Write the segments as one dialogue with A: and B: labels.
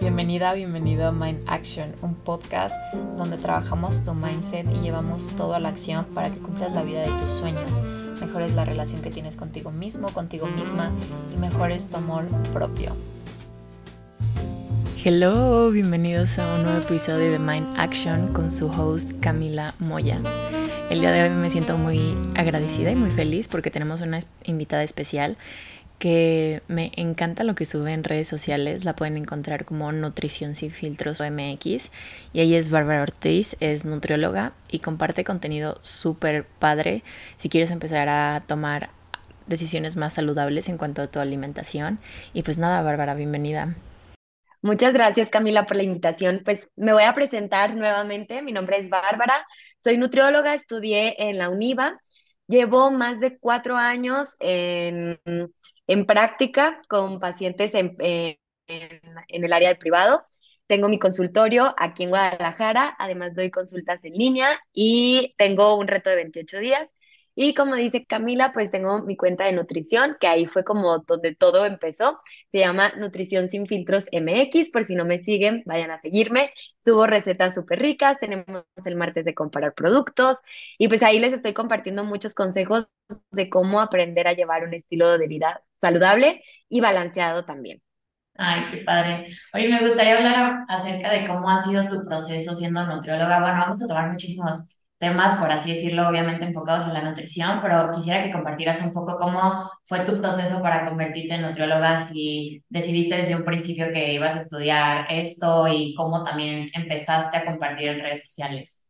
A: Bienvenida, bienvenido a Mind Action, un podcast donde trabajamos tu mindset y llevamos todo a la acción para que cumplas la vida de tus sueños, mejores la relación que tienes contigo mismo, contigo misma y mejores tu amor propio. Hello, bienvenidos a un nuevo episodio de Mind Action con su host Camila Moya. El día de hoy me siento muy agradecida y muy feliz porque tenemos una invitada especial que me encanta lo que sube en redes sociales. La pueden encontrar como Nutrición sin filtros o MX. Y ella es Bárbara Ortiz, es nutrióloga y comparte contenido súper padre si quieres empezar a tomar decisiones más saludables en cuanto a tu alimentación. Y pues nada, Bárbara, bienvenida.
B: Muchas gracias Camila por la invitación. Pues me voy a presentar nuevamente. Mi nombre es Bárbara, soy nutrióloga, estudié en la UNIVA. Llevo más de cuatro años en en práctica con pacientes en, el área de privado. Tengo mi consultorio aquí en Guadalajara, además doy consultas en línea y tengo un reto de 28 días. Y como dice Camila, pues tengo mi cuenta de nutrición, que ahí fue como donde todo empezó. Se llama Nutrición sin filtros MX, por si no me siguen, vayan a seguirme. Subo recetas súper ricas, tenemos el martes de comparar productos y pues ahí les estoy compartiendo muchos consejos de cómo aprender a llevar un estilo de vida saludable y balanceado también.
A: Ay, qué padre. Oye, me gustaría hablar acerca de cómo ha sido tu proceso siendo nutrióloga. Bueno, vamos a tomar muchísimos temas, por así decirlo, obviamente enfocados en la nutrición, pero quisiera que compartieras un poco cómo fue tu proceso para convertirte en nutrióloga, si decidiste desde un principio que ibas a estudiar esto y cómo también empezaste a compartir en redes sociales.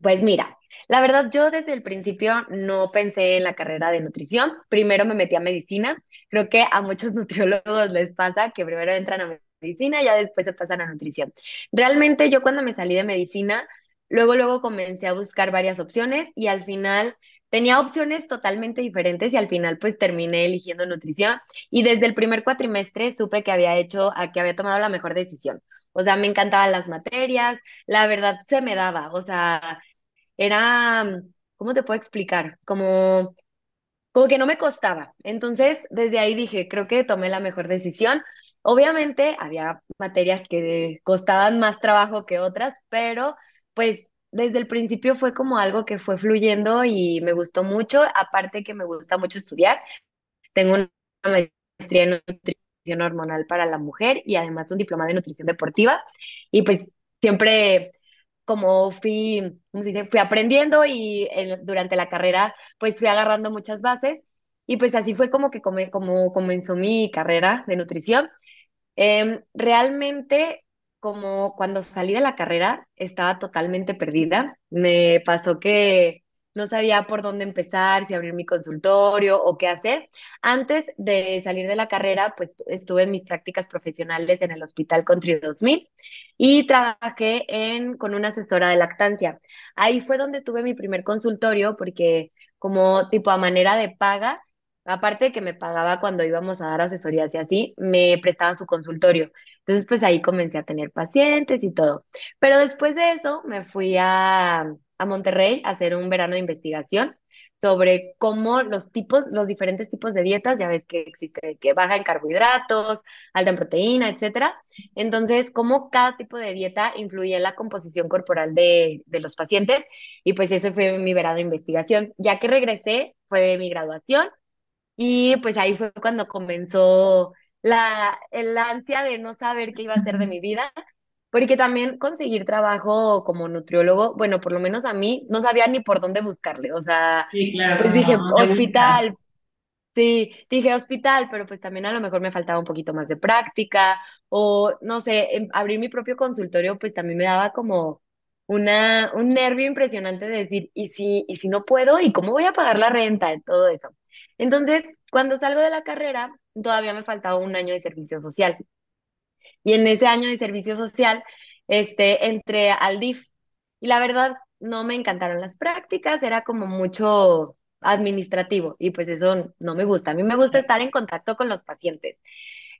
B: Pues mira, la verdad, yo desde el principio no pensé en la carrera de nutrición. Primero me metí a medicina. Creo que a muchos nutriólogos les pasa que primero entran a medicina y ya después se pasan a nutrición. Realmente yo cuando me salí de medicina, luego, luego comencé a buscar varias opciones y al final tenía opciones totalmente diferentes y al final pues terminé eligiendo nutrición y desde el primer cuatrimestre supe que había hecho, que había tomado la mejor decisión. O sea, me encantaban las materias, la verdad se me daba, o sea, era, ¿cómo te puedo explicar? Como, como que no me costaba. Entonces, desde ahí dije, creo que tomé la mejor decisión. Obviamente, había materias que costaban más trabajo que otras, pero pues desde el principio fue como algo que fue fluyendo y me gustó mucho, aparte que me gusta mucho estudiar. Tengo una maestría en nutrición hormonal para la mujer y además un diploma de nutrición deportiva y pues siempre como fui, fui aprendiendo y durante la carrera pues fui agarrando muchas bases y pues así fue como que como comenzó mi carrera de nutrición. Em, realmente como cuando salí de la carrera estaba totalmente perdida. Me pasó que no sabía por dónde empezar, si abrir mi consultorio o qué hacer. Antes de salir de la carrera, pues estuve en mis prácticas profesionales en el Hospital Country 2000 y trabajé en, con una asesora de lactancia. Ahí fue donde tuve mi primer consultorio porque como tipo a manera de paga, aparte de que me pagaba cuando íbamos a dar asesorías y así, me prestaba su consultorio. Entonces, pues ahí comencé a tener pacientes y todo. Pero después de eso me fui a a Monterrey a hacer un verano de investigación sobre cómo los tipos, los diferentes tipos de dietas, ya ves que existe, que baja en carbohidratos, alta en proteína, etcétera. Entonces, cómo cada tipo de dieta influye en la composición corporal de, de los pacientes. Y pues ese fue mi verano de investigación. Ya que regresé, fue mi graduación. Y pues ahí fue cuando comenzó la, el ansia de no saber qué iba a hacer de mi vida porque también conseguir trabajo como nutriólogo, bueno, por lo menos a mí, no sabía ni por dónde buscarle. O sea, pues dije, hospital. Sí, dije hospital, pero pues también a lo mejor me faltaba un poquito más de práctica o no sé, em, abrir mi propio consultorio pues también me daba como una, un nervio impresionante de decir, ¿y si, y si no puedo? ¿Y cómo voy a pagar la renta? Y todo eso. Entonces, cuando salgo de la carrera, todavía me faltaba un año de servicio social. Y en ese año de servicio social, este, entré al DIF. Y la verdad, no me encantaron las prácticas, era como mucho administrativo y pues eso no me gusta. A mí me gusta estar en contacto con los pacientes.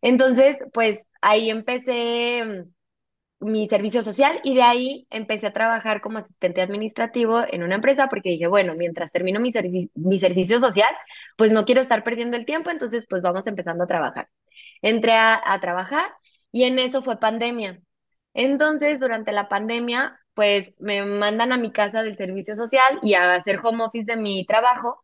B: Entonces, pues ahí empecé mm, mi servicio social y de ahí empecé a trabajar como asistente administrativo en una empresa porque dije, bueno, mientras termino mi, mi servicio social, pues no quiero estar perdiendo el tiempo, entonces pues vamos empezando a trabajar. Entré a, a trabajar y en eso fue pandemia. Entonces, durante la pandemia, pues me mandan a mi casa del servicio social y a hacer home office de mi trabajo.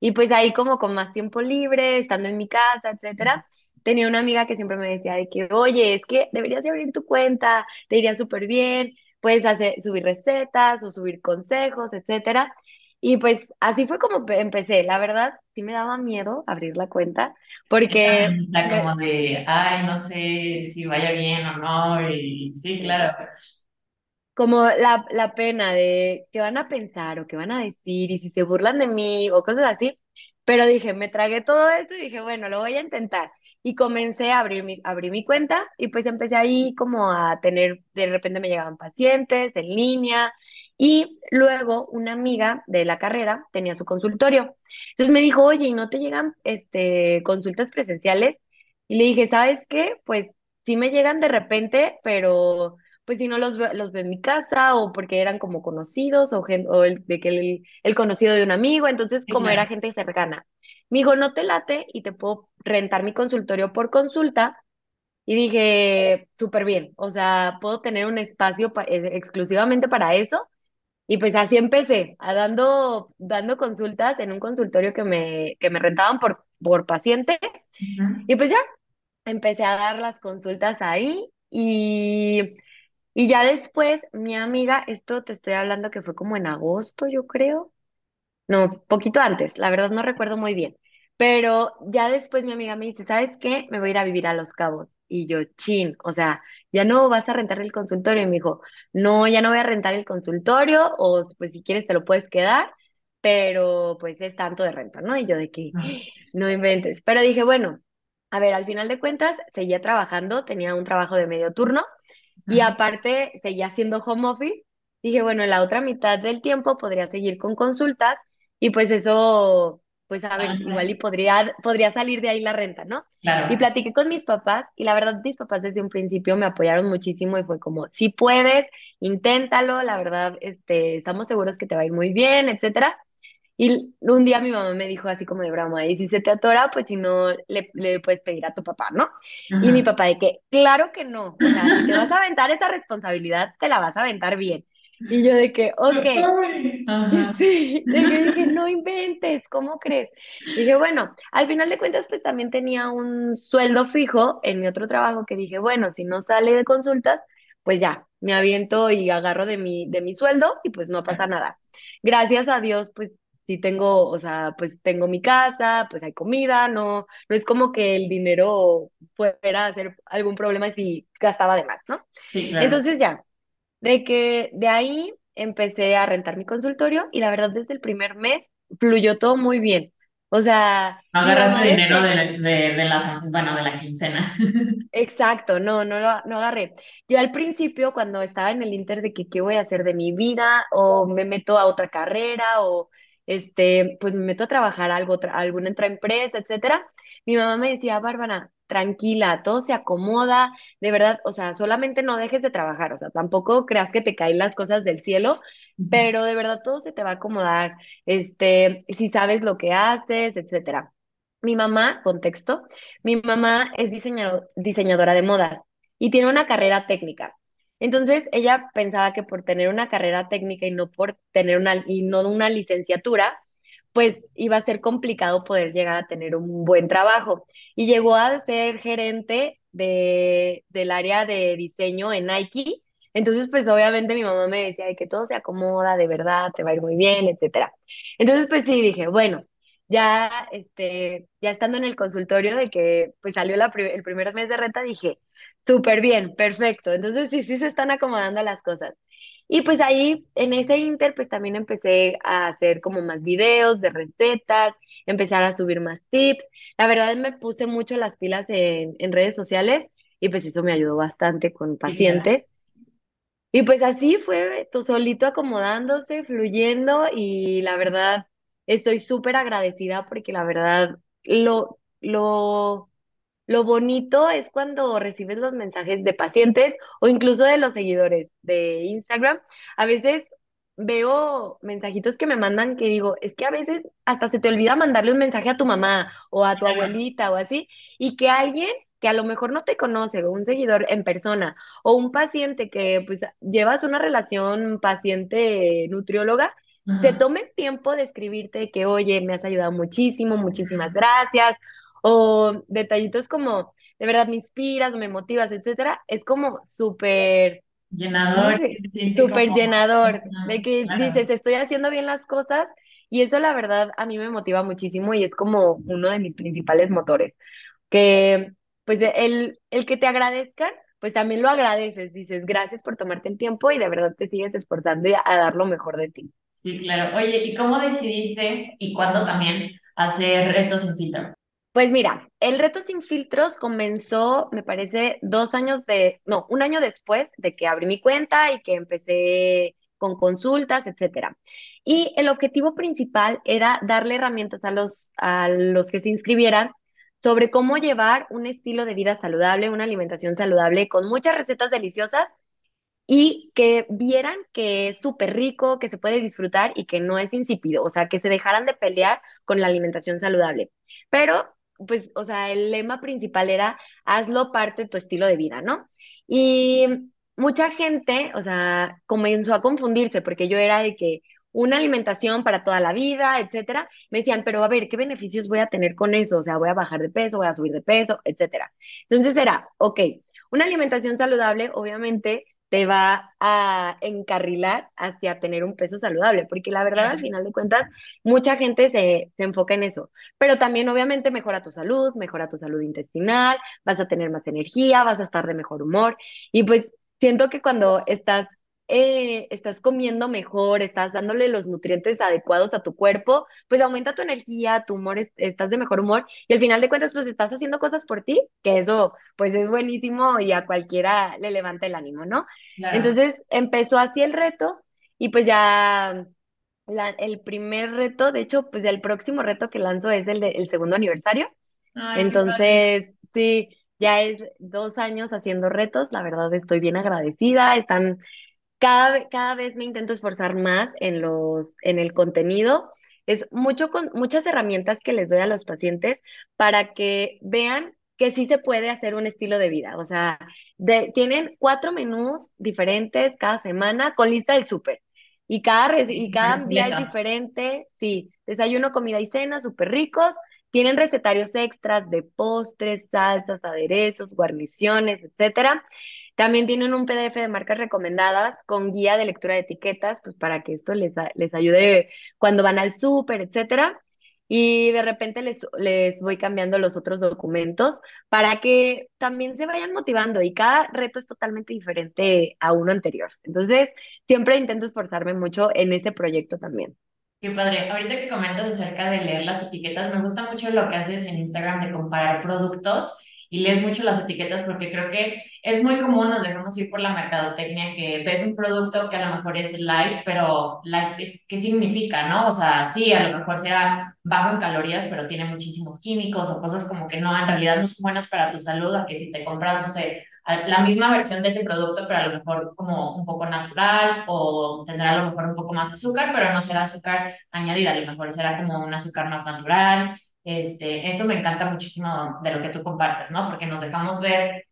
B: Y pues ahí como con más tiempo libre, estando en mi casa, etcétera, tenía una amiga que siempre me decía de que, oye, es que deberías de abrir tu cuenta, te iría súper bien, puedes hacer, subir recetas o subir consejos, etcétera. Y pues así fue como pe- empecé. La verdad, sí me daba miedo abrir la cuenta porque me,
A: como de, ay, no sé si vaya bien o no, y sí, claro.
B: como la, la pena de qué van a pensar o qué van a decir y si se burlan de mí o cosas así. Pero dije, me tragué todo esto y dije, bueno, lo voy a intentar. Y comencé a abrir mi, abrí mi cuenta y pues empecé ahí como a tener, de repente me llegaban pacientes en línea y luego una amiga de la carrera tenía su consultorio. Entonces me dijo, oye, ¿y no te llegan este, consultas presenciales? Y le dije, ¿sabes qué? Pues sí me llegan de repente, pero pues si no los veo, los veo en mi casa o porque eran como conocidos o, gen- o el, de que el, el conocido de un amigo, entonces como era gente cercana. Me dijo, no te late y te puedo rentar mi consultorio por consulta. Y dije, súper bien, o sea, puedo tener un espacio pa- eh, exclusivamente para eso. Y pues así empecé, a dando, dando consultas en un consultorio que me, que me rentaban por, por paciente. Y pues ya, empecé a dar las consultas ahí y y ya después, mi amiga, esto te estoy hablando que fue como en agosto, yo creo. No, poquito antes, la verdad no recuerdo muy bien. Pero ya después mi amiga me dice, ¿sabes qué? Me voy a ir a vivir a Los Cabos. Y yo, chin, o sea, ya no vas a rentar el consultorio. Y me dijo, no, ya no voy a rentar el consultorio, o pues si quieres te lo puedes quedar, pero pues es tanto de renta, ¿no? Y yo de que
A: Ah,
B: no inventes. Pero dije, bueno, a ver, al final de cuentas, seguía trabajando, tenía un trabajo de medio turno y
A: ah,
B: aparte seguía haciendo home office. Dije, bueno, en la otra mitad del tiempo podría seguir con consultas y pues eso, pues a ver, igual y podría, podría salir de ahí la renta, ¿no? Y
A: Claro.
B: platiqué con mis papás y la verdad mis papás desde un principio me apoyaron muchísimo y fue como, si puedes, inténtalo, la verdad, este, estamos seguros que te va a ir muy bien, etcétera. Y un día mi mamá me dijo así como de broma, y si se te atora, pues si no, le, le puedes pedir a tu papá, ¿no? Y mi papá de que, claro que no, o sea, si te vas a aventar esa responsabilidad, te la vas a aventar bien. Y yo de que, ok,
A: Ajá.
B: sí, de que dije, no inventes, ¿cómo crees? Dije, bueno, al final de cuentas, pues también tenía un sueldo fijo en mi otro trabajo que dije, bueno, si no sale de consultas, pues ya, me aviento y agarro de mi, de mi sueldo y pues no pasa nada. Gracias a Dios, pues sí tengo, o sea, pues tengo mi casa, pues hay comida, no, no es como que el dinero fuera a ser algún problema si gastaba de más, ¿no?
A: Sí, claro.
B: Entonces ya. De que de ahí empecé a rentar mi consultorio y la verdad desde el primer mes fluyó todo muy bien. O sea,
A: No agarraste dinero de, de, de la, bueno, de la quincena.
B: exacto, no, no lo no agarré. Yo al principio cuando estaba en el inter de que qué voy a hacer de mi vida o me meto a otra carrera o este, pues me meto a trabajar algo, otra- alguna otra empresa, etcétera. Mi mamá me decía, Bárbara, tranquila, todo se acomoda, de verdad, o sea, solamente no dejes de trabajar, o sea, tampoco creas que te caen las cosas del cielo, pero de verdad todo se te va a acomodar, este, si sabes lo que haces, etcétera. Mi mamá, contexto, mi mamá es diseñado- diseñadora de modas y tiene una carrera técnica. Entonces, ella pensaba que por tener una carrera técnica y no por tener una, y no una licenciatura, pues iba a ser complicado poder llegar a tener un buen trabajo. Y llegó a ser gerente de, del área de diseño en Nike. Entonces, pues obviamente mi mamá me decía de que todo se acomoda, de verdad, te va a ir muy bien, etcétera. Entonces, pues sí, dije, bueno, ya, este, ya estando en el consultorio de que pues salió la pri- el primer mes de renta, dije, súper bien, perfecto. Entonces, sí, sí se están acomodando las cosas. Y pues ahí, en ese inter, pues también empecé a hacer como más videos de recetas, empezar a subir más tips. La verdad me puse mucho las pilas en, en redes sociales y pues eso me ayudó bastante con pacientes. Y pues así fue, tú solito acomodándose, fluyendo y la verdad estoy súper agradecida porque la verdad lo, lo lo bonito es cuando recibes los mensajes de pacientes o incluso de los seguidores de Instagram. A veces veo mensajitos que me mandan que digo, es que a veces hasta se te olvida mandarle un mensaje a tu mamá o a tu abuelita o así, y que alguien que a lo mejor no te conoce, o un seguidor en persona, o un paciente que pues llevas una relación paciente-nutrióloga, se tome el tiempo de escribirte que, oye, me has ayudado muchísimo, muchísimas gracias, o detallitos como, de verdad me inspiras, me motivas, etcétera, es como súper
C: llenador,
B: súper llenador, de que dices, estoy haciendo bien las cosas y eso la verdad a mí me motiva muchísimo y es como uno de mis principales motores, que pues el, el que te agradezcan, pues también lo agradeces, dices, gracias por tomarte el tiempo y de verdad te sigues esforzando y a dar lo mejor de ti.
C: Sí, claro. Oye, ¿y cómo decidiste y cuándo también hacer retos sin filtro?
B: Pues mira, el reto sin filtros comenzó, me parece, dos años de, no, un año después de que abrí mi cuenta y que empecé con consultas, etcétera. Y el objetivo principal era darle herramientas a los, a los que se inscribieran sobre cómo llevar un estilo de vida saludable, una alimentación saludable, con muchas recetas deliciosas y que vieran que es súper rico, que se puede disfrutar y que no es insípido, o sea, que se dejaran de pelear con la alimentación saludable. Pero pues, o sea, el lema principal era hazlo parte de tu estilo de vida, ¿no? Y mucha gente, o sea, comenzó a confundirse porque yo era de que una alimentación para toda la vida, etcétera. Me decían, pero a ver, ¿qué beneficios voy a tener con eso? O sea, voy a bajar de peso, voy a subir de peso, etcétera. Entonces era, ok, una alimentación saludable, obviamente, te va a encarrilar hacia tener un peso saludable, porque la verdad, al final de cuentas, mucha gente se, se, enfoca en eso, pero también obviamente mejora tu salud, mejora tu salud intestinal, vas a tener más energía, vas a estar de mejor humor, y pues siento que cuando estás eh, estás comiendo mejor, estás dándole los nutrientes adecuados a tu cuerpo, pues aumenta tu energía, tu humor, estás de mejor humor y al final de cuentas pues estás haciendo cosas por ti, que eso pues es buenísimo y a cualquiera le levanta el ánimo, ¿no? Entonces empezó así el reto y pues ya la, el primer reto, de hecho pues el próximo reto que lanzo es el, de, el segundo aniversario. Entonces, sí, ya es dos años haciendo retos, la verdad estoy bien agradecida, están cada, cada vez me intento esforzar más en, los, en el contenido. Es mucho con, muchas herramientas que les doy a los pacientes para que vean que sí se puede hacer un estilo de vida. O sea, de, tienen cuatro menús diferentes cada semana con lista del súper. Y cada, y cada día es diferente. Sí, desayuno, comida y cena, súper ricos. Tienen recetarios extras de postres, salsas, aderezos, guarniciones, etcétera. También tienen un PDF de marcas recomendadas con guía de lectura de etiquetas, pues para que esto les, les ayude cuando van al súper, etcétera. Y de repente les, les voy cambiando los otros documentos para que también se vayan motivando y cada reto es totalmente diferente a uno anterior. Entonces, siempre intento esforzarme mucho en ese proyecto también.
C: Qué padre. Ahorita que comentas acerca de leer las etiquetas, me gusta mucho lo que haces en Instagram de comparar productos y lees mucho las etiquetas porque creo que es muy común, nos dejamos ir por la mercadotecnia, que ves un producto que a lo mejor es light, pero light, ¿qué significa, no? O sea, sí, a lo mejor será bajo en calorías, pero tiene muchísimos químicos o cosas como que no, en realidad no son buenas para tu salud, a que si te compras, no sé, la misma versión de ese producto, pero a lo mejor como un poco natural o tendrá a lo mejor un poco más azúcar, pero no será azúcar añadida, a lo mejor será como un azúcar más natural este, eso me encanta muchísimo de lo que tú compartes, ¿no? Porque nos dejamos ver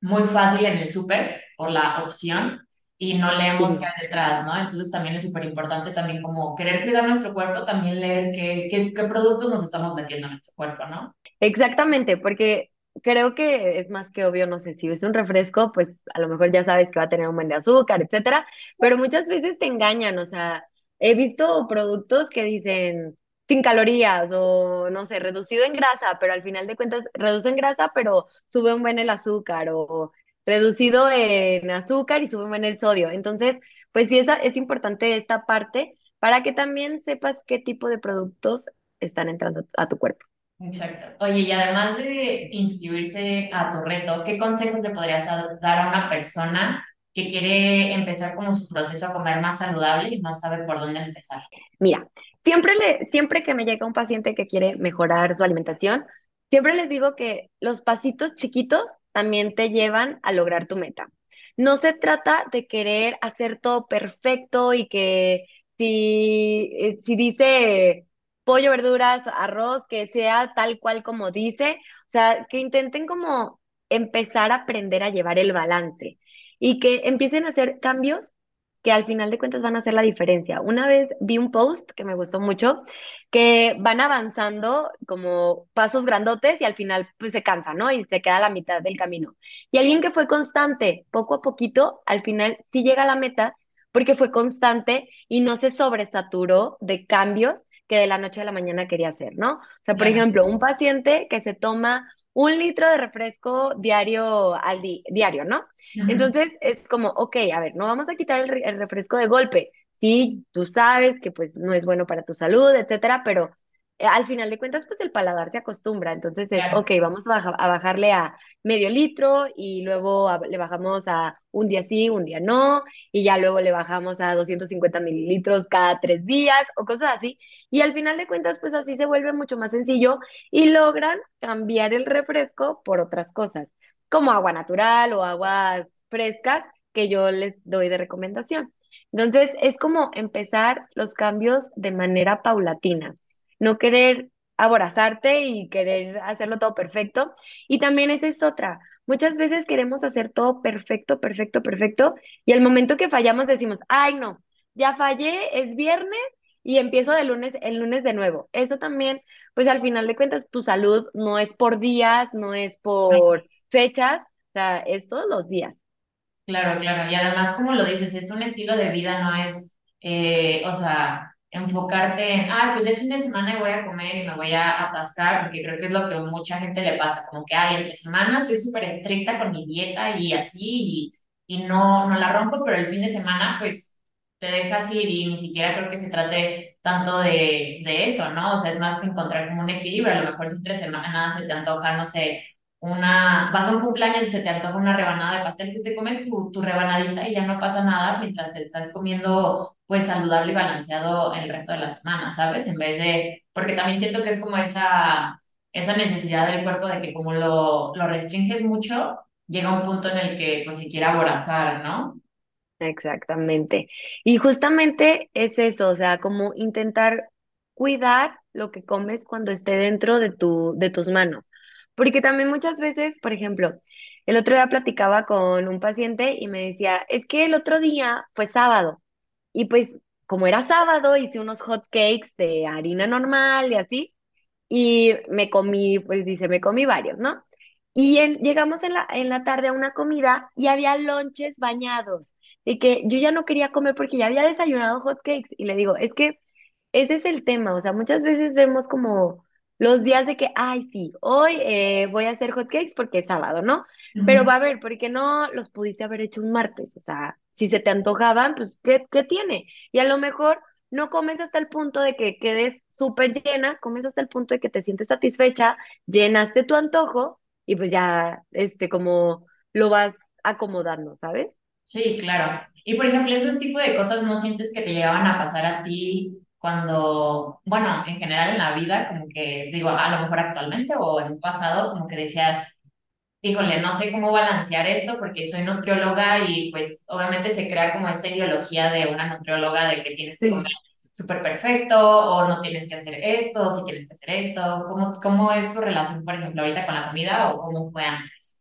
C: muy fácil en el súper por la opción y no leemos qué hay detrás, ¿no? Entonces también es súper importante también como querer cuidar nuestro cuerpo, también leer qué, qué, qué productos nos estamos metiendo a nuestro cuerpo, ¿no?
B: Exactamente, porque creo que es más que obvio, no sé, si ves un refresco, pues a lo mejor ya sabes que va a tener un buen de azúcar, etcétera, pero muchas veces te engañan, o sea, he visto productos que dicen sin calorías o no sé, reducido en grasa, pero al final de cuentas reduce en grasa, pero sube un buen el azúcar o reducido en azúcar y sube un buen el sodio. Entonces, pues sí, es, es importante esta parte para que también sepas qué tipo de productos están entrando a tu cuerpo.
C: Exacto. Oye, y además de inscribirse a tu reto, ¿qué consejos le podrías dar a una persona que quiere empezar como su proceso a comer más saludable y no sabe por dónde empezar?
B: Mira, siempre, le, siempre que me llega un paciente que quiere mejorar su alimentación, siempre les digo que los pasitos chiquitos también te llevan a lograr tu meta. No se trata de querer hacer todo perfecto y que si, eh, si dice pollo, verduras, arroz, que sea tal cual como dice. O sea, que intenten como empezar a aprender a llevar el balance y que empiecen a hacer cambios que al final de cuentas van a hacer la diferencia. Una vez vi un post que me gustó mucho, que van avanzando como pasos grandotes y al final pues se cansa, ¿no? Y se queda a la mitad del camino. Y alguien que fue constante, poco a poquito, al final sí llega a la meta porque fue constante y no se sobresaturó de cambios que de la noche a la mañana quería hacer, ¿no? O sea, por ejemplo, un paciente que se toma un litro de refresco diario al diario, ¿no? Entonces es como, ok, a ver, no vamos a quitar el, el, refresco de golpe. Sí, tú sabes que pues no es bueno para tu salud, etcétera, pero al final de cuentas, pues el paladar se acostumbra. Entonces es, ok, vamos a, a, bajarle a medio litro y luego le bajamos a un día sí, un día no, y ya luego le bajamos a 250 mililitros cada tres días o cosas así. Y al final de cuentas, pues así se vuelve mucho más sencillo y logran cambiar el refresco por otras cosas, como agua natural o aguas frescas que yo les doy de recomendación. Entonces, es como empezar los cambios de manera paulatina no querer aborazarte y querer hacerlo todo perfecto. Y también esa es otra. Muchas veces queremos hacer todo perfecto, perfecto, perfecto, y al momento que fallamos decimos, ay no, ya fallé, es viernes y empiezo de lunes, el lunes de nuevo. Eso también, pues al final de cuentas, tu salud no es por días, no es por fechas, o sea, es todos los días.
C: Claro, claro. Y además, como lo dices, es un estilo de vida, no es, eh, o sea, enfocarte en, ah, pues es fin de semana y voy a comer y me voy a atascar, porque creo que es lo que mucha gente le pasa, como que, ay, entre semanas soy súper estricta con mi dieta y así, y, y no, no la rompo, pero el fin de semana, pues te dejas ir y ni siquiera creo que se trate tanto de, de eso, ¿no? O sea, es más que encontrar como un equilibrio, a lo mejor si entre semanas se te antoja, no sé, una, vas a un cumpleaños y se te antoja una rebanada de pastel, pues te comes tu, tu rebanadita y ya no pasa nada mientras estás comiendo pues saludable y balanceado el resto de la semana, ¿sabes? En vez de, porque también siento que es como esa, esa necesidad del cuerpo de que como lo, lo restringes mucho, llega un punto en el que pues se quiere aborazar, ¿no?
B: Exactamente. Y justamente es eso, o sea, como intentar cuidar lo que comes cuando esté dentro de tu, de tus manos. Porque también muchas veces, por ejemplo, el otro día platicaba con un paciente y me decía, es que el otro día fue sábado y pues como era sábado hice unos hot cakes de harina normal y así y me comí, pues dice, me comí varios, ¿no? Y llegamos en la, en la tarde a una comida y había lonches bañados y que yo ya no quería comer porque ya había desayunado hot cakes y le digo, es que ese es el tema, o sea, muchas veces vemos como los días de que, ay, sí, hoy eh, voy a hacer hotcakes porque es sábado, ¿no? Pero va a ver, ¿por qué no los pudiste haber hecho un martes? O sea, si se te antojaban, pues, ¿qué, qué tiene? Y a lo mejor no comes hasta el punto de que quedes súper llena, comes hasta el punto de que te sientes satisfecha, llenaste tu antojo y pues ya, este, como lo vas acomodando, ¿sabes?
C: Sí, claro. Y por ejemplo, esos tipos de cosas no sientes que te llegaban a pasar a ti cuando, bueno, en general en la vida, como que digo, a lo mejor actualmente o en un pasado, como que decías, híjole, no sé cómo balancear esto porque soy nutrióloga y pues obviamente se crea como esta ideología de una nutrióloga de que tienes que comer súper perfecto o no tienes que hacer esto, o si tienes que hacer esto. ¿Cómo, ¿Cómo es tu relación, por ejemplo, ahorita con la comida o cómo fue antes?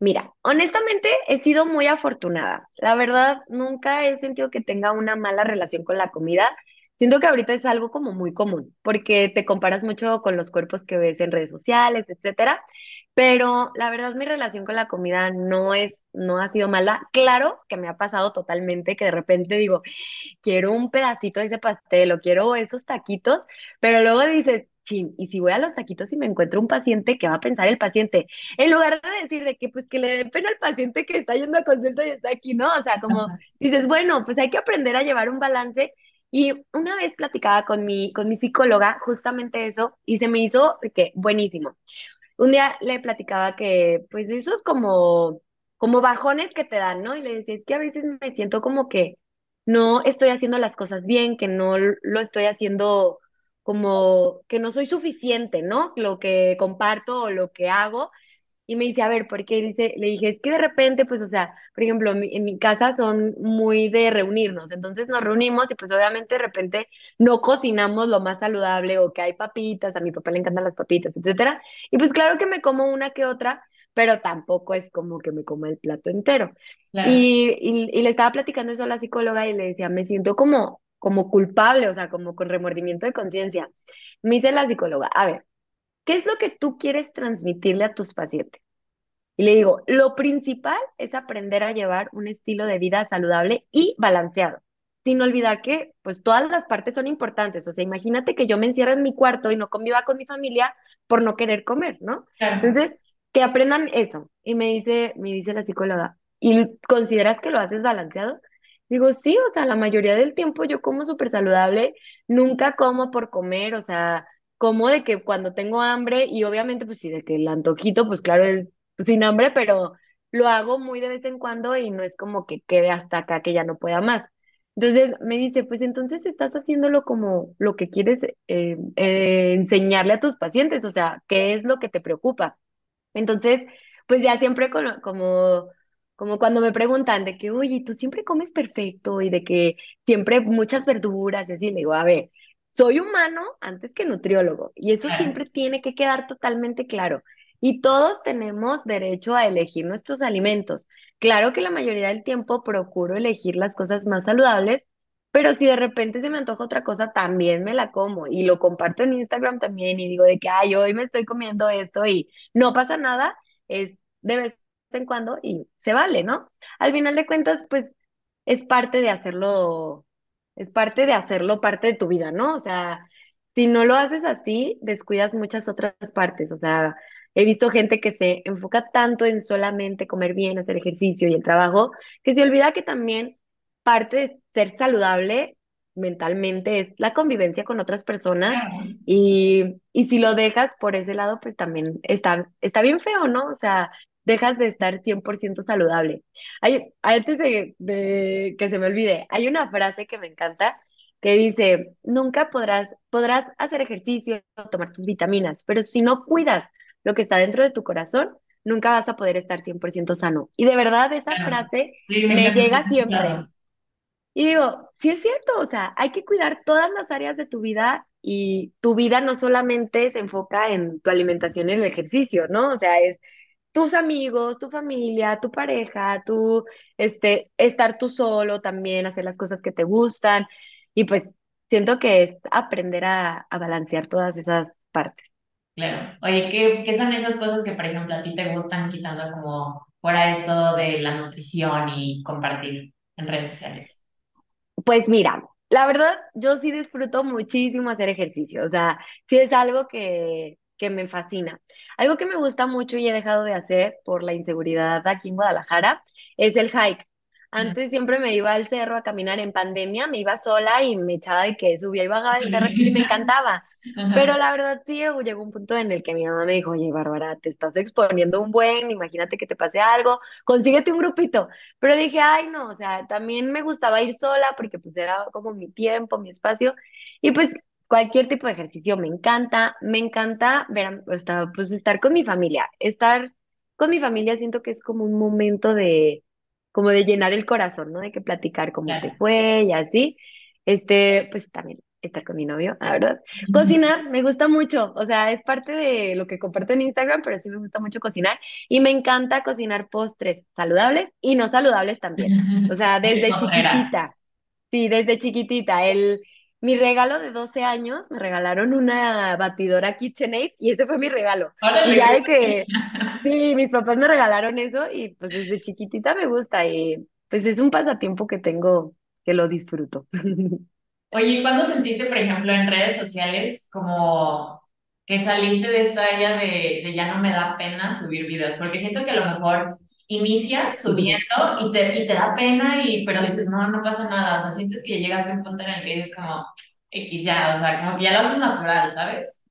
B: Mira, honestamente he sido muy afortunada. La verdad, nunca he sentido que tenga una mala relación con la comida. Siento que ahorita es algo como muy común, porque te comparas mucho con los cuerpos que ves en redes sociales, etcétera. Pero la verdad, mi relación con la comida no es, no ha sido mala. Claro que me ha pasado totalmente que de repente digo, quiero un pedacito de ese pastel o quiero esos taquitos, pero luego dices, chin, y si voy a los taquitos y me encuentro un paciente, ¿qué va a pensar el paciente? En lugar de decir de que pues que le dé pena al paciente que está yendo a consulta y está aquí, ¿no? O sea, como dices, bueno, pues hay que aprender a llevar un balance y una vez platicaba con mi, con mi psicóloga justamente eso y se me hizo que buenísimo. Un día le platicaba que pues esos como, como bajones que te dan, ¿no? Y le decía, es que a veces me siento como que no estoy haciendo las cosas bien, que no lo estoy haciendo como que no soy suficiente, ¿no? Lo que comparto o lo que hago. Y me dice, a ver, ¿por qué? Dice, le dije, es que de repente, pues, o sea, por ejemplo, en mi casa son muy de reunirnos, entonces nos reunimos y pues obviamente de repente no cocinamos lo más saludable o que hay papitas, a mi papá le encantan las papitas, etcétera. Y pues claro que me como una que otra, pero tampoco es como que me coma el plato entero. Y, y, le estaba platicando eso a la psicóloga y le decía, me siento como, como culpable, o sea, como con remordimiento de conciencia. Me dice la psicóloga, a ver, ¿qué es lo que tú quieres transmitirle a tus pacientes? Y le digo, lo principal es aprender a llevar un estilo de vida saludable y balanceado, sin olvidar que pues todas las partes son importantes. O sea, imagínate que yo me encierro en mi cuarto y no conviva con mi familia por no querer comer, ¿no? Entonces, que aprendan eso. Y me dice, me dice la psicóloga, ¿y consideras que lo haces balanceado? Digo, sí, o sea, la mayoría del tiempo yo como súper saludable, nunca como por comer, o sea, como de que cuando tengo hambre y obviamente pues sí, de que el antojito, pues claro, es sin hambre, pero lo hago muy de vez en cuando y no es como que quede hasta acá que ya no pueda más. Entonces me dice, pues entonces estás haciéndolo como lo que quieres eh, eh, enseñarle a tus pacientes, o sea, ¿qué es lo que te preocupa? Entonces, pues ya siempre como, como, como cuando me preguntan de que, oye, tú siempre comes perfecto y de que siempre muchas verduras y así, le digo, a ver, soy humano antes que nutriólogo y eso siempre tiene que quedar totalmente claro. Y todos tenemos derecho a elegir nuestros alimentos. Claro que la mayoría del tiempo procuro elegir las cosas más saludables, pero si de repente se me antoja otra cosa, también me la como y lo comparto en Instagram también y digo de que, ay, hoy me estoy comiendo esto y no pasa nada, es de vez en cuando y se vale, ¿no? Al final de cuentas, pues es parte de hacerlo, es parte de hacerlo parte de tu vida, ¿no? O sea, si no lo haces así, descuidas muchas otras partes, o sea, he visto gente que se enfoca tanto en solamente comer bien, hacer ejercicio y el trabajo, que se olvida que también parte de ser saludable mentalmente es la convivencia con otras personas y, y si lo dejas por ese lado, pues también está, está bien feo, ¿no? O sea, dejas de estar 100% saludable. Hay, antes de, de, que se me olvide, hay una frase que me encanta que dice, nunca podrás, podrás hacer ejercicio, tomar tus vitaminas, pero si no cuidas lo que está dentro de tu corazón, nunca vas a poder estar 100% sano. Y de verdad esa frase me llega siempre. Y digo, sí es cierto, o sea, hay que cuidar todas las áreas de tu vida y tu vida no solamente se enfoca en tu alimentación y el ejercicio, ¿no? O sea, es tus amigos, tu familia, tu pareja, tu, este, estar tú solo también, hacer las cosas que te gustan. Y pues siento que es aprender a, a balancear todas esas partes.
C: Claro. Oye, ¿qué, ¿qué son esas cosas que, por ejemplo, a ti te gustan quitando como fuera esto de la nutrición y compartir en redes sociales?
B: Pues mira, la verdad, yo sí disfruto muchísimo hacer ejercicio, o sea, sí es algo que, que me fascina. Algo que me gusta mucho y he dejado de hacer por la inseguridad aquí en Guadalajara es el hike. Antes siempre me iba al cerro a caminar en pandemia, me iba sola y me echaba de que subía y bajaba del cerro y me encantaba. Pero la verdad sí llegó un punto en el que mi mamá me dijo, oye, Bárbara, te estás exponiendo un buen, imagínate que te pase algo, consíguete un grupito. Pero dije, ay, no, o sea, también me gustaba ir sola porque pues era como mi tiempo, mi espacio. Y pues cualquier tipo de ejercicio me encanta, me encanta ver, o sea, pues estar con mi familia. Estar con mi familia siento que es como un momento de como de llenar el corazón, ¿no? De que platicar cómo te fue y así. Este, pues también estar con mi novio, la verdad. Cocinar, me gusta mucho, o sea, es parte de lo que comparto en Instagram, pero sí me gusta mucho cocinar y me encanta cocinar postres saludables y no saludables también. O sea, desde chiquitita. Sí, desde chiquitita. El, mi regalo de 12 años, me regalaron una batidora KitchenAid y ese fue mi regalo. y ya de que, sí, mis papás me regalaron eso y pues desde chiquitita me gusta y pues es un pasatiempo que tengo que lo disfruto.
C: Oye, ¿cuándo sentiste, por ejemplo, en redes sociales como que saliste de esta área de, de ya no me da pena subir videos? Porque siento que a lo mejor inicia subiendo y te, y te da pena, y, pero dices, no, no pasa nada, o sea, sientes que llegaste a un punto en el que dices como, X ya, o sea, como que ya lo haces natural, ¿sabes?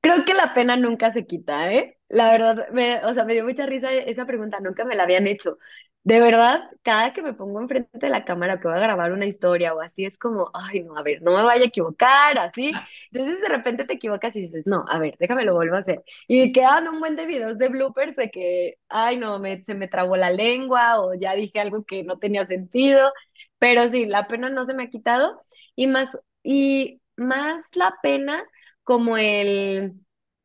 B: Creo que la pena nunca se quita, ¿eh? La verdad, me, o sea, me dio mucha risa esa pregunta, nunca me la habían hecho. de verdad, cada que me pongo enfrente de la cámara que voy a grabar una historia o así, es como, ay, no, a ver, no me vaya a equivocar, así. Entonces de repente te equivocas y dices, no, a ver, déjame lo vuelvo a hacer. Y quedan un buen de videos de bloopers de que, ay, no, me, se me trabó la lengua o ya dije algo que no tenía sentido. Pero sí, la pena no se me ha quitado. Y más, y más la pena como el,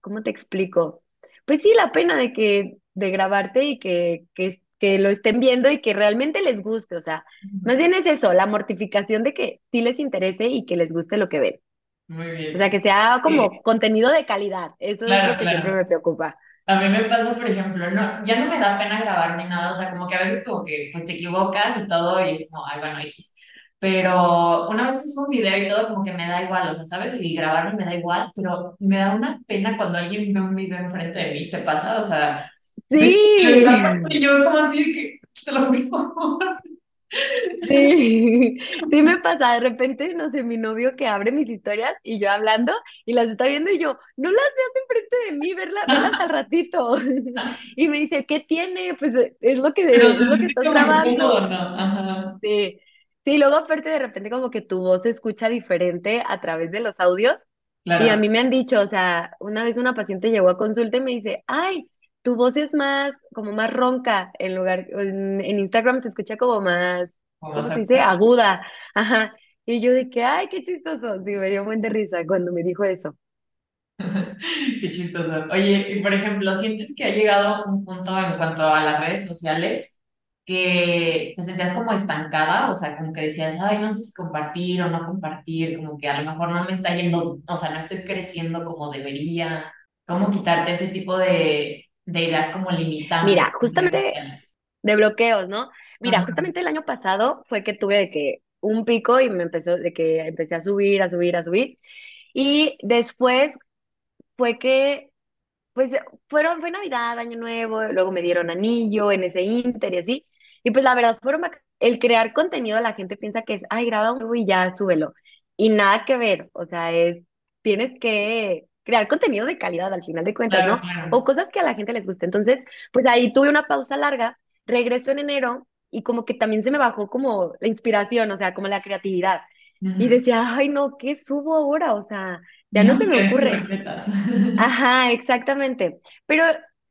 B: ¿cómo te explico? Pues sí, la pena de que, de grabarte y que, que que lo estén viendo y que realmente les guste, o sea, más bien es eso, la mortificación de que sí les interese y que les guste lo que ven.
C: Muy bien.
B: O sea, que sea como contenido de calidad, eso es lo que siempre me preocupa.
C: A mí me pasa, por ejemplo, no, ya no me da pena grabar ni nada, o sea, como que a veces como que pues te equivocas y todo y es como, ay, bueno, X. Pero una vez que subo un video y todo, como que me da igual, o sea, ¿sabes? Y grabarme me da igual, pero me da una pena cuando alguien ve un video enfrente de mí, ¿te pasa? O sea,
B: Sí.
C: Y yo como así que, te lo juro.
B: Sí, sí me pasa, de repente, no sé, mi novio que abre mis historias y yo hablando y las está viendo y yo, no las veas enfrente de mí, verlas, verlas al ratito. Y me dice, ¿qué tiene? Pues es lo que, es lo que estás grabando.
C: ¿no? Ajá.
B: Sí, sí, luego aparte de repente como que tu voz se escucha diferente a través de los audios. Y a mí me han dicho, o sea, una vez una paciente llegó a consulta y me dice, ay, tu voz es más, como más ronca, en lugar, en, Instagram se escucha como más, ¿cómo se dice? Aguda. Ajá. Y yo de que, ay, qué chistoso. Sí, me dio buen de risa cuando me dijo eso.
C: Qué chistoso. Oye, y por ejemplo, ¿sientes que ha llegado un punto en cuanto a las redes sociales que te sentías como estancada? O sea, como que decías, ay, no sé si compartir o no compartir, como que a lo mejor no me está yendo, o sea, no estoy creciendo como debería. ¿Cómo quitarte ese tipo de, de ideas como limitantes.
B: Mira, justamente de bloqueos, ¿no? Mira, justamente el año pasado fue que tuve de que un pico y me empezó de que empecé a subir, a subir, a subir. Y después fue que, pues, fueron, fue Navidad, Año Nuevo, luego me dieron anillo en ese inter y así. Y pues la verdad, el crear contenido, la gente piensa que es, ay, graba un nuevo y ya súbelo. Y nada que ver, o sea, es, tienes que crear contenido de calidad al final de cuentas, ¿no? O cosas que a la gente les guste. Entonces, pues ahí tuve una pausa larga, regreso en enero y como que también se me bajó como la inspiración, o sea, como la creatividad. Y decía, ay, no, ¿qué subo ahora? O sea, ya no, se me ocurre. Ajá, exactamente. Pero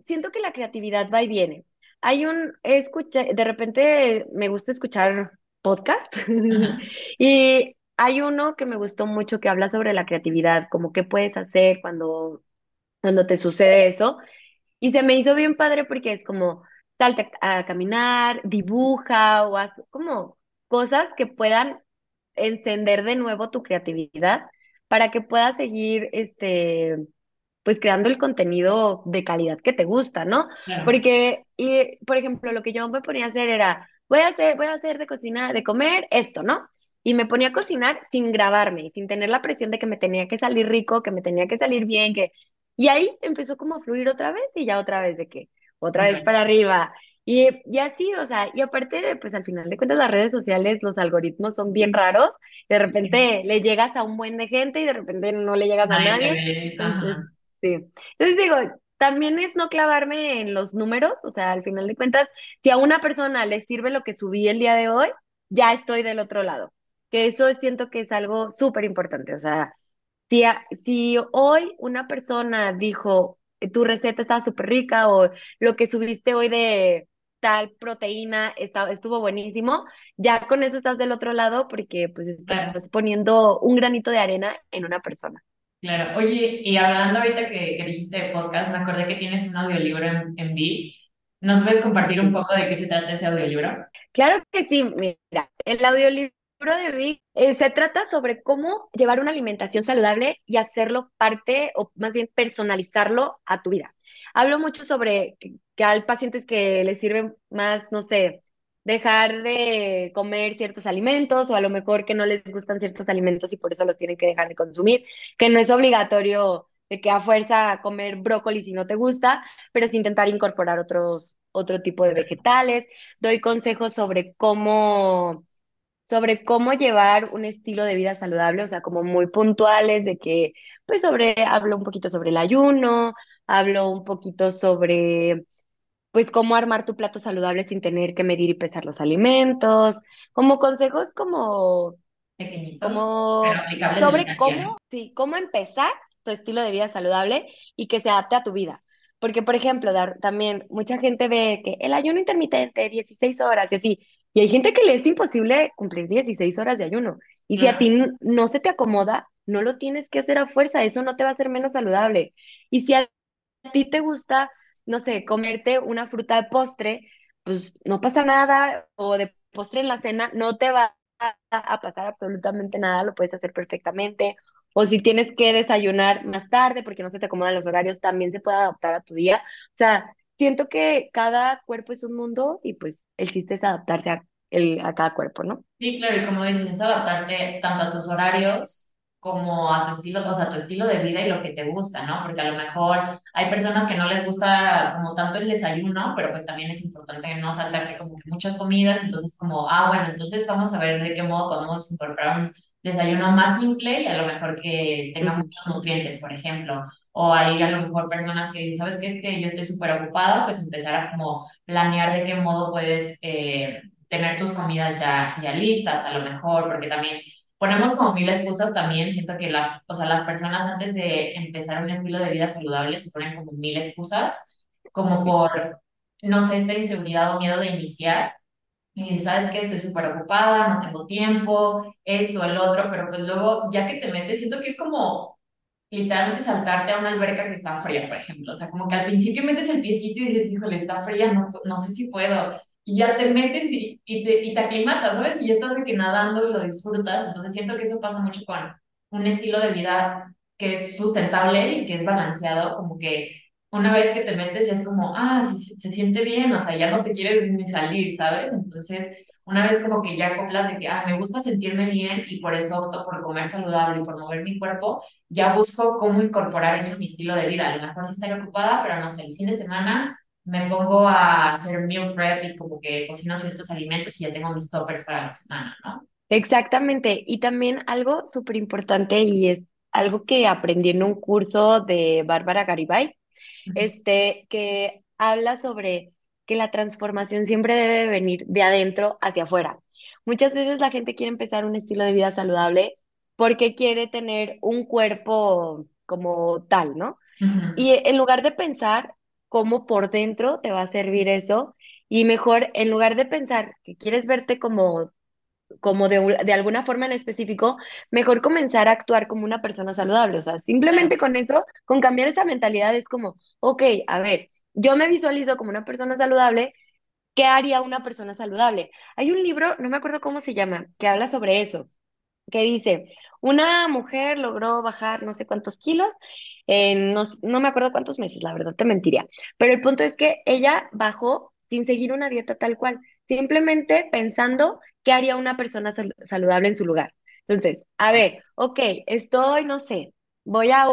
B: siento que la creatividad va y viene. Hay un, escucha, de repente me gusta escuchar podcast y hay uno que me gustó mucho que habla sobre la creatividad, como qué puedes hacer cuando, cuando te sucede eso. Y se me hizo bien padre porque es como, salta a caminar, dibuja o haz como cosas que puedan encender de nuevo tu creatividad para que puedas seguir, este, pues creando el contenido de calidad que te gusta, ¿no? Porque, y, por ejemplo, lo que yo me ponía a hacer era, voy a hacer, voy a hacer de cocina, de comer esto, ¿no? y me ponía a cocinar sin grabarme, sin tener la presión de que me tenía que salir rico, que me tenía que salir bien, que... Y ahí empezó como a fluir otra vez y ya otra vez de que, otra vez para arriba. Y, y así, o sea, y aparte, pues al final de cuentas las redes sociales, los algoritmos son bien raros. De repente le llegas a un buen de gente y de repente no le llegas a nadie. Entonces, sí. Entonces digo, también es no clavarme en los números, o sea, al final de cuentas, si a una persona le sirve lo que subí el día de hoy, ya estoy del otro lado que eso siento que es algo súper importante. O sea, si, si hoy una persona dijo, tu receta está súper rica o lo que subiste hoy de tal proteína está, estuvo buenísimo, ya con eso estás del otro lado porque pues estás poniendo un granito de arena en una persona.
C: Claro, oye, y hablando ahorita que, que dijiste de podcast, me acordé que tienes un audiolibro en, en Vic. ¿Nos puedes compartir un poco de qué se trata ese audiolibro?
B: Claro que sí, mira, el audiolibro de Vic eh, se trata sobre cómo llevar una alimentación saludable y hacerlo parte, o más bien personalizarlo a tu vida. Hablo mucho sobre que, hay pacientes que les sirven más, no sé, dejar de comer ciertos alimentos o a lo mejor que no les gustan ciertos alimentos y por eso los tienen que dejar de consumir, que no es obligatorio de que a fuerza comer brócoli si no te gusta, pero es intentar incorporar otros, otro tipo de vegetales. Doy consejos sobre cómo sobre cómo llevar un estilo de vida saludable, o sea, como muy puntuales de que, pues sobre, hablo un poquito sobre el ayuno, hablo un poquito sobre pues cómo armar tu plato saludable sin tener que medir y pesar los alimentos, como consejos como,
C: Pequeñitos,
B: como
C: pero aplicables
B: sobre cómo, sí, cómo empezar tu estilo de vida saludable y que se adapte a tu vida. Porque, por ejemplo, dar- también mucha gente ve que el ayuno intermitente, 16 horas y así, y hay gente que le es imposible cumplir 16 horas de ayuno. Y si a ti no se te acomoda, no lo tienes que hacer a fuerza, eso no te va a hacer menos saludable. Y si a ti te gusta, no sé, comerte una fruta de postre, pues no pasa nada, o de postre en la cena, no te va a, pasar absolutamente nada, lo puedes hacer perfectamente. O si tienes que desayunar más tarde porque no se te acomodan los horarios, también se puede adaptar a tu día. O sea, siento que cada cuerpo es un mundo y pues el chiste es adaptarse a, el, a cada cuerpo, ¿no?
C: Sí, claro, y como dices, es adaptarte tanto a tus horarios como a tu estilo, o sea, tu estilo de vida y lo que te gusta, ¿no? Porque a lo mejor hay personas que no les gusta como tanto el desayuno, pero pues también es importante no saltarte como que muchas comidas, entonces como, ah, bueno, entonces vamos a ver de qué modo podemos incorporar un desayuno más simple y a lo mejor que tenga muchos nutrientes, por ejemplo. O hay a lo mejor personas que dicen, ¿sabes qué? Es que yo estoy súper ocupada, pues empezar a como planear de qué modo puedes... eh, tener tus comidas ya, ya listas, a lo mejor, porque también ponemos como mil excusas también, siento que la, o sea, las personas antes de empezar un estilo de vida saludable se ponen como mil excusas, como por, no sé, esta inseguridad o miedo de iniciar. Y dices, ¿sabes qué? Estoy súper ocupada, no tengo tiempo, esto, el otro, pero pues luego, ya que te metes, siento que es como literalmente saltarte a una alberca que está fría, por ejemplo. O sea, como que al principio metes el piecito y dices, híjole, está fría, no, no sé si puedo. Y ya te metes y, y te, y te aclimatas, ¿sabes? Y ya estás de que nadando y lo disfrutas. Entonces siento que eso pasa mucho con un estilo de vida que es sustentable y que es balanceado, como que una vez que te metes ya es como, ah, sí, se, se siente bien, o sea, ya no te quieres ni salir, ¿sabes? Entonces, una vez como que ya acoplas de que, ah, me gusta sentirme bien y por eso opto por comer saludable y por mover mi cuerpo, ya busco cómo incorporar eso en mi estilo de vida. A lo mejor sí estaré ocupada, pero no sé, el fin de semana me pongo a hacer meal prep y como que cocino ciertos alimentos y ya tengo mis toppers para la semana, ¿no?
B: Exactamente. Y también algo súper importante y es algo que aprendí en un curso de Bárbara Garibay,
C: Ujú.
B: este, que habla sobre que la transformación siempre debe venir de adentro hacia afuera. Muchas veces la gente quiere empezar un estilo de vida saludable porque quiere tener un cuerpo como tal, ¿no? Y en lugar de pensar cómo por dentro te va a servir eso, y mejor, en lugar de pensar que quieres verte como como de, de alguna forma en específico, mejor comenzar a actuar como una persona saludable. O sea, simplemente con eso, con cambiar esa mentalidad es como, ok, a ver, yo me visualizo como una persona saludable, ¿qué haría una persona saludable? Hay un libro, no me acuerdo cómo se llama, que habla sobre eso, que dice, una mujer logró bajar no sé cuántos kilos en no, no me acuerdo cuántos meses, la verdad te mentiría, pero el punto es que ella bajó sin seguir una dieta tal cual, simplemente pensando qué haría una persona sal- saludable en su lugar. Entonces, a ver, ok, estoy, no sé, voy a,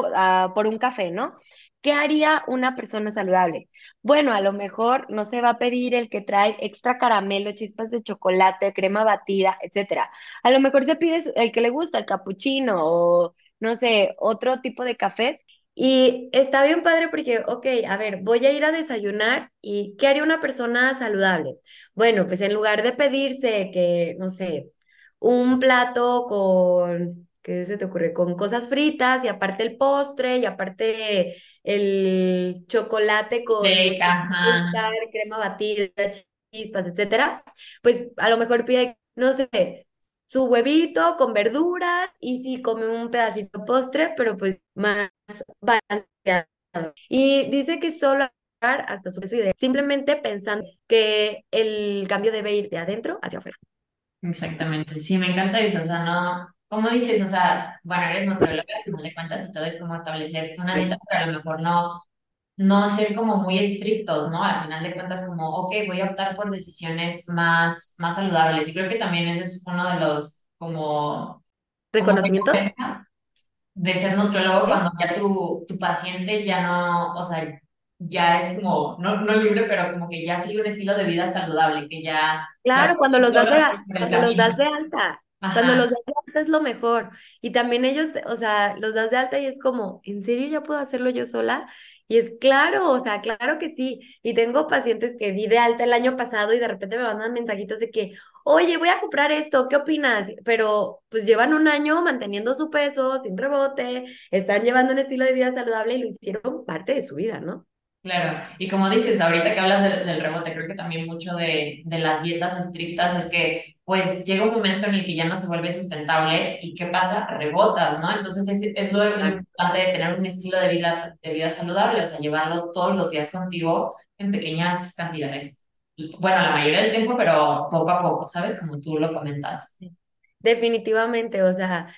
B: a por un café, ¿no? ¿Qué haría una persona saludable? Bueno, a lo mejor no se va a pedir el que trae extra caramelo, chispas de chocolate, crema batida, etcétera. A lo mejor se pide el que le gusta, el capuchino o no sé, otro tipo de café. Y está bien padre porque, ok, a ver, voy a ir a desayunar y ¿qué haría una persona saludable? Bueno, pues en lugar de pedirse que, no sé, un plato con, ¿qué se te ocurre? Con cosas fritas y aparte el postre y aparte el chocolate con azúcar, crema batida, chispas, etcétera, pues a lo mejor pide, no sé, su huevito con verduras y sí come un pedacito de postre, pero pues más balanceado. Y dice que solo hasta su idea, simplemente pensando que el cambio debe ir de adentro hacia afuera.
C: Exactamente, sí, me encanta eso, o sea, no, como dices, o sea, bueno, eres nutrióloga, al final de cuentas, y todo es como establecer una dieta, pero a lo mejor no, no ser como muy estrictos, ¿no? Al final de cuentas, como, ok, voy a optar por decisiones más, más saludables, y creo que también ese es uno de los, como,
B: ¿Reconocimientos?
C: de ser nutriólogo cuando ya tu, tu paciente ya no, o sea, ya es como, no, no libre, pero como que ya sigue un estilo de vida saludable, que ya, ya
B: Claro, cuando los das de, cuando los das de alta, cuando los
C: Ajá.
B: das de alta es lo mejor. Y también ellos, o sea, los das de alta y es como, ¿en serio ya puedo hacerlo yo sola? Y es claro, o sea, claro que sí. Y tengo pacientes que vi de alta el año pasado y de repente me mandan mensajitos de que, oye, voy a comprar esto, ¿qué opinas? Pero pues llevan un año manteniendo su peso sin rebote, están llevando un estilo de vida saludable y lo hicieron parte de su vida, ¿no?
C: Claro, y como dices, ahorita que hablas del, rebote, creo que también mucho de, de las dietas estrictas es que pues llega un momento en el que ya no se vuelve sustentable y ¿qué pasa? Rebotas, ¿no? Entonces es, es lo importante de tener un estilo de vida, de vida saludable, o sea, llevarlo todos los días contigo en pequeñas cantidades. Bueno, la mayoría del tiempo, pero poco a poco, ¿sabes? Como tú lo comentas.
B: Definitivamente, o sea,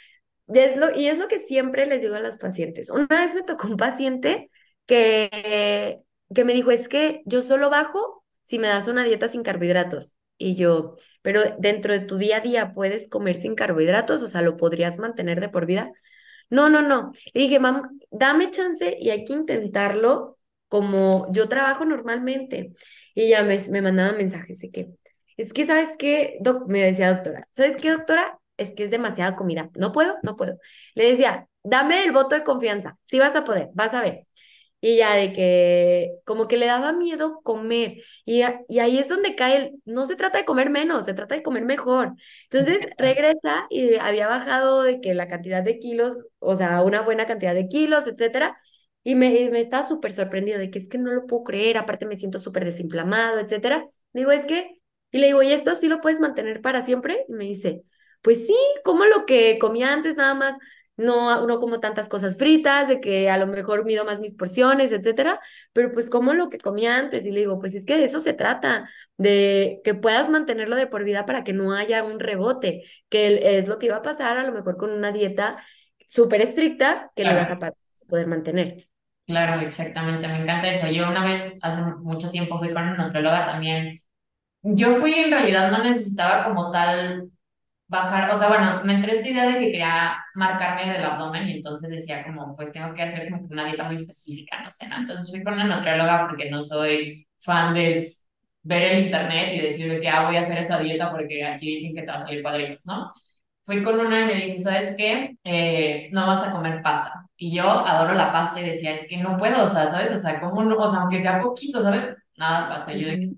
B: es lo, y es lo que siempre les digo a los pacientes. Una vez me tocó un paciente que, que me dijo, es que yo solo bajo si me das una dieta sin carbohidratos. Y yo, pero dentro de tu día a día puedes comer sin carbohidratos, o sea, lo podrías mantener de por vida. No, no, no. Y dije, mamá, dame chance y hay que intentarlo como yo trabajo normalmente. Y ella me, me mandaba mensajes de que, es que, ¿sabes qué? me decía doctora, ¿sabes qué, doctora? Es que es demasiada comida. No puedo, no puedo. Le decía, dame el voto de confianza. Sí vas a poder, vas a ver. Y ya de que como que le daba miedo comer. Y, y ahí es donde cae el, no se trata de comer menos, se trata de comer mejor. Entonces regresa y había bajado de que la cantidad de kilos, o sea, una buena cantidad de kilos, etcétera. Y me, me estaba súper sorprendido de que es que no lo puedo creer, aparte me siento súper desinflamado, etcétera. digo, es que, y le digo, ¿y esto sí lo puedes mantener para siempre? Y me dice, pues sí, como lo que comía antes nada más no, no como tantas cosas fritas, de que a lo mejor mido más mis porciones, etcétera, pero pues como lo que comía antes y le digo, pues es que de eso se trata, de que puedas mantenerlo de por vida para que no haya un rebote, que es lo que iba a pasar a lo mejor con una dieta súper estricta que no vas a poder mantener.
C: Claro, exactamente, me encanta eso. Yo una vez, hace mucho tiempo, fui con una nutróloga también. Yo fui, en realidad no necesitaba como tal bajar, o sea, bueno, me entré esta idea de que quería marcarme del abdomen y entonces decía como, pues tengo que hacer como una dieta muy específica, no sé, ¿no? Entonces fui con una nutrióloga porque no soy fan de ver el internet y decir de que, ah, voy a hacer esa dieta porque aquí dicen que te va a salir cuadritos, ¿no? Fui con una y me dice, ¿sabes qué? Eh, no vas a comer pasta. Y yo adoro la pasta y decía, es que no puedo, o sea, ¿sabes? O sea, como no? O sea, aunque sea poquito, ¿sabes? Nada pasta. Yo de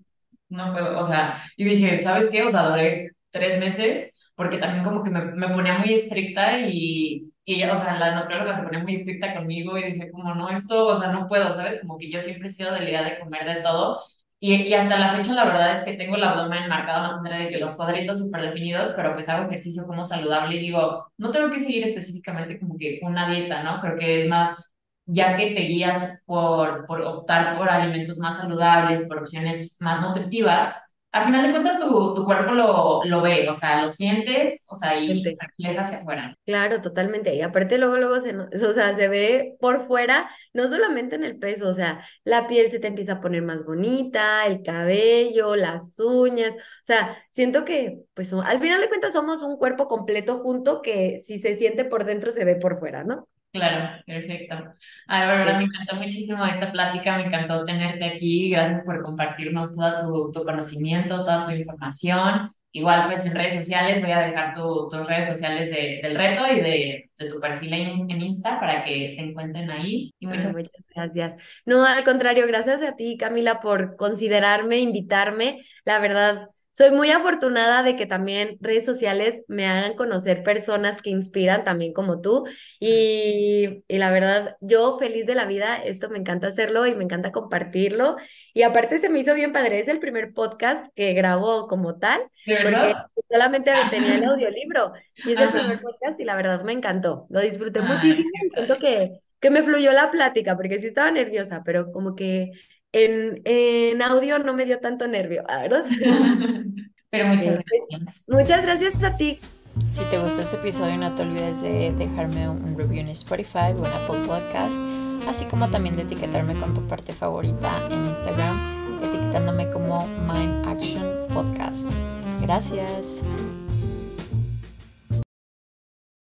C: no puedo, o sea, y dije, ¿sabes qué? O sea, adoré tres meses porque también como que me, me ponía muy estricta y, y, o sea, la nutrióloga se ponía muy estricta conmigo y dice como, no, esto, o sea, no puedo, ¿sabes? Como que yo siempre he sido de la idea de comer de todo y, y hasta la fecha la verdad es que tengo el abdomen marcado de manera de que los cuadritos súper definidos, pero pues hago ejercicio como saludable y digo, no tengo que seguir específicamente como que una dieta, ¿no? Creo que es más ya que te guías por, por optar por alimentos más saludables, por opciones más nutritivas, al final de cuentas tu, tu cuerpo lo, lo, ve, o sea, lo sientes, o sea, y se refleja hacia afuera.
B: Claro, totalmente. Y aparte luego, luego se, o sea, se ve por fuera, no solamente en el peso, o sea, la piel se te empieza a poner más bonita, el cabello, las uñas, o sea, siento que, pues, al final de cuentas somos un cuerpo completo junto que si se siente por dentro se ve por fuera, ¿no?
C: Claro, perfecto. Ay, verdad, me encantó muchísimo esta plática, me encantó tenerte aquí, gracias por compartirnos todo tu, conocimiento, toda tu información. Igual, pues en redes sociales voy a dejar tus redes sociales del reto y de, tu perfil en, en, Insta para que te encuentren ahí. Y
B: muchas... muchas gracias. No, al contrario, gracias a ti, Camila, por considerarme, invitarme. La verdad, soy muy afortunada de que también redes sociales me hagan conocer personas que inspiran también como tú. Y, y, la verdad, yo feliz de la vida, esto me encanta hacerlo y me encanta compartirlo. Y aparte se me hizo bien padre, es el primer podcast que grabo como tal, porque solamente tenía el audiolibro y es el primer podcast y la verdad me encantó, lo disfruté muchísimo y siento que, que me fluyó la plática porque sí estaba nerviosa, pero como que en, en audio no me dio tanto nervio, ¿verdad?
C: Pero muchas gracias.
B: Muchas gracias a ti.
A: Si te gustó este episodio, no te olvides de dejarme un review en Spotify o en Apple Podcast, así como también de etiquetarme con tu parte favorita en Instagram, etiquetándome como Mind Action Podcast. Gracias.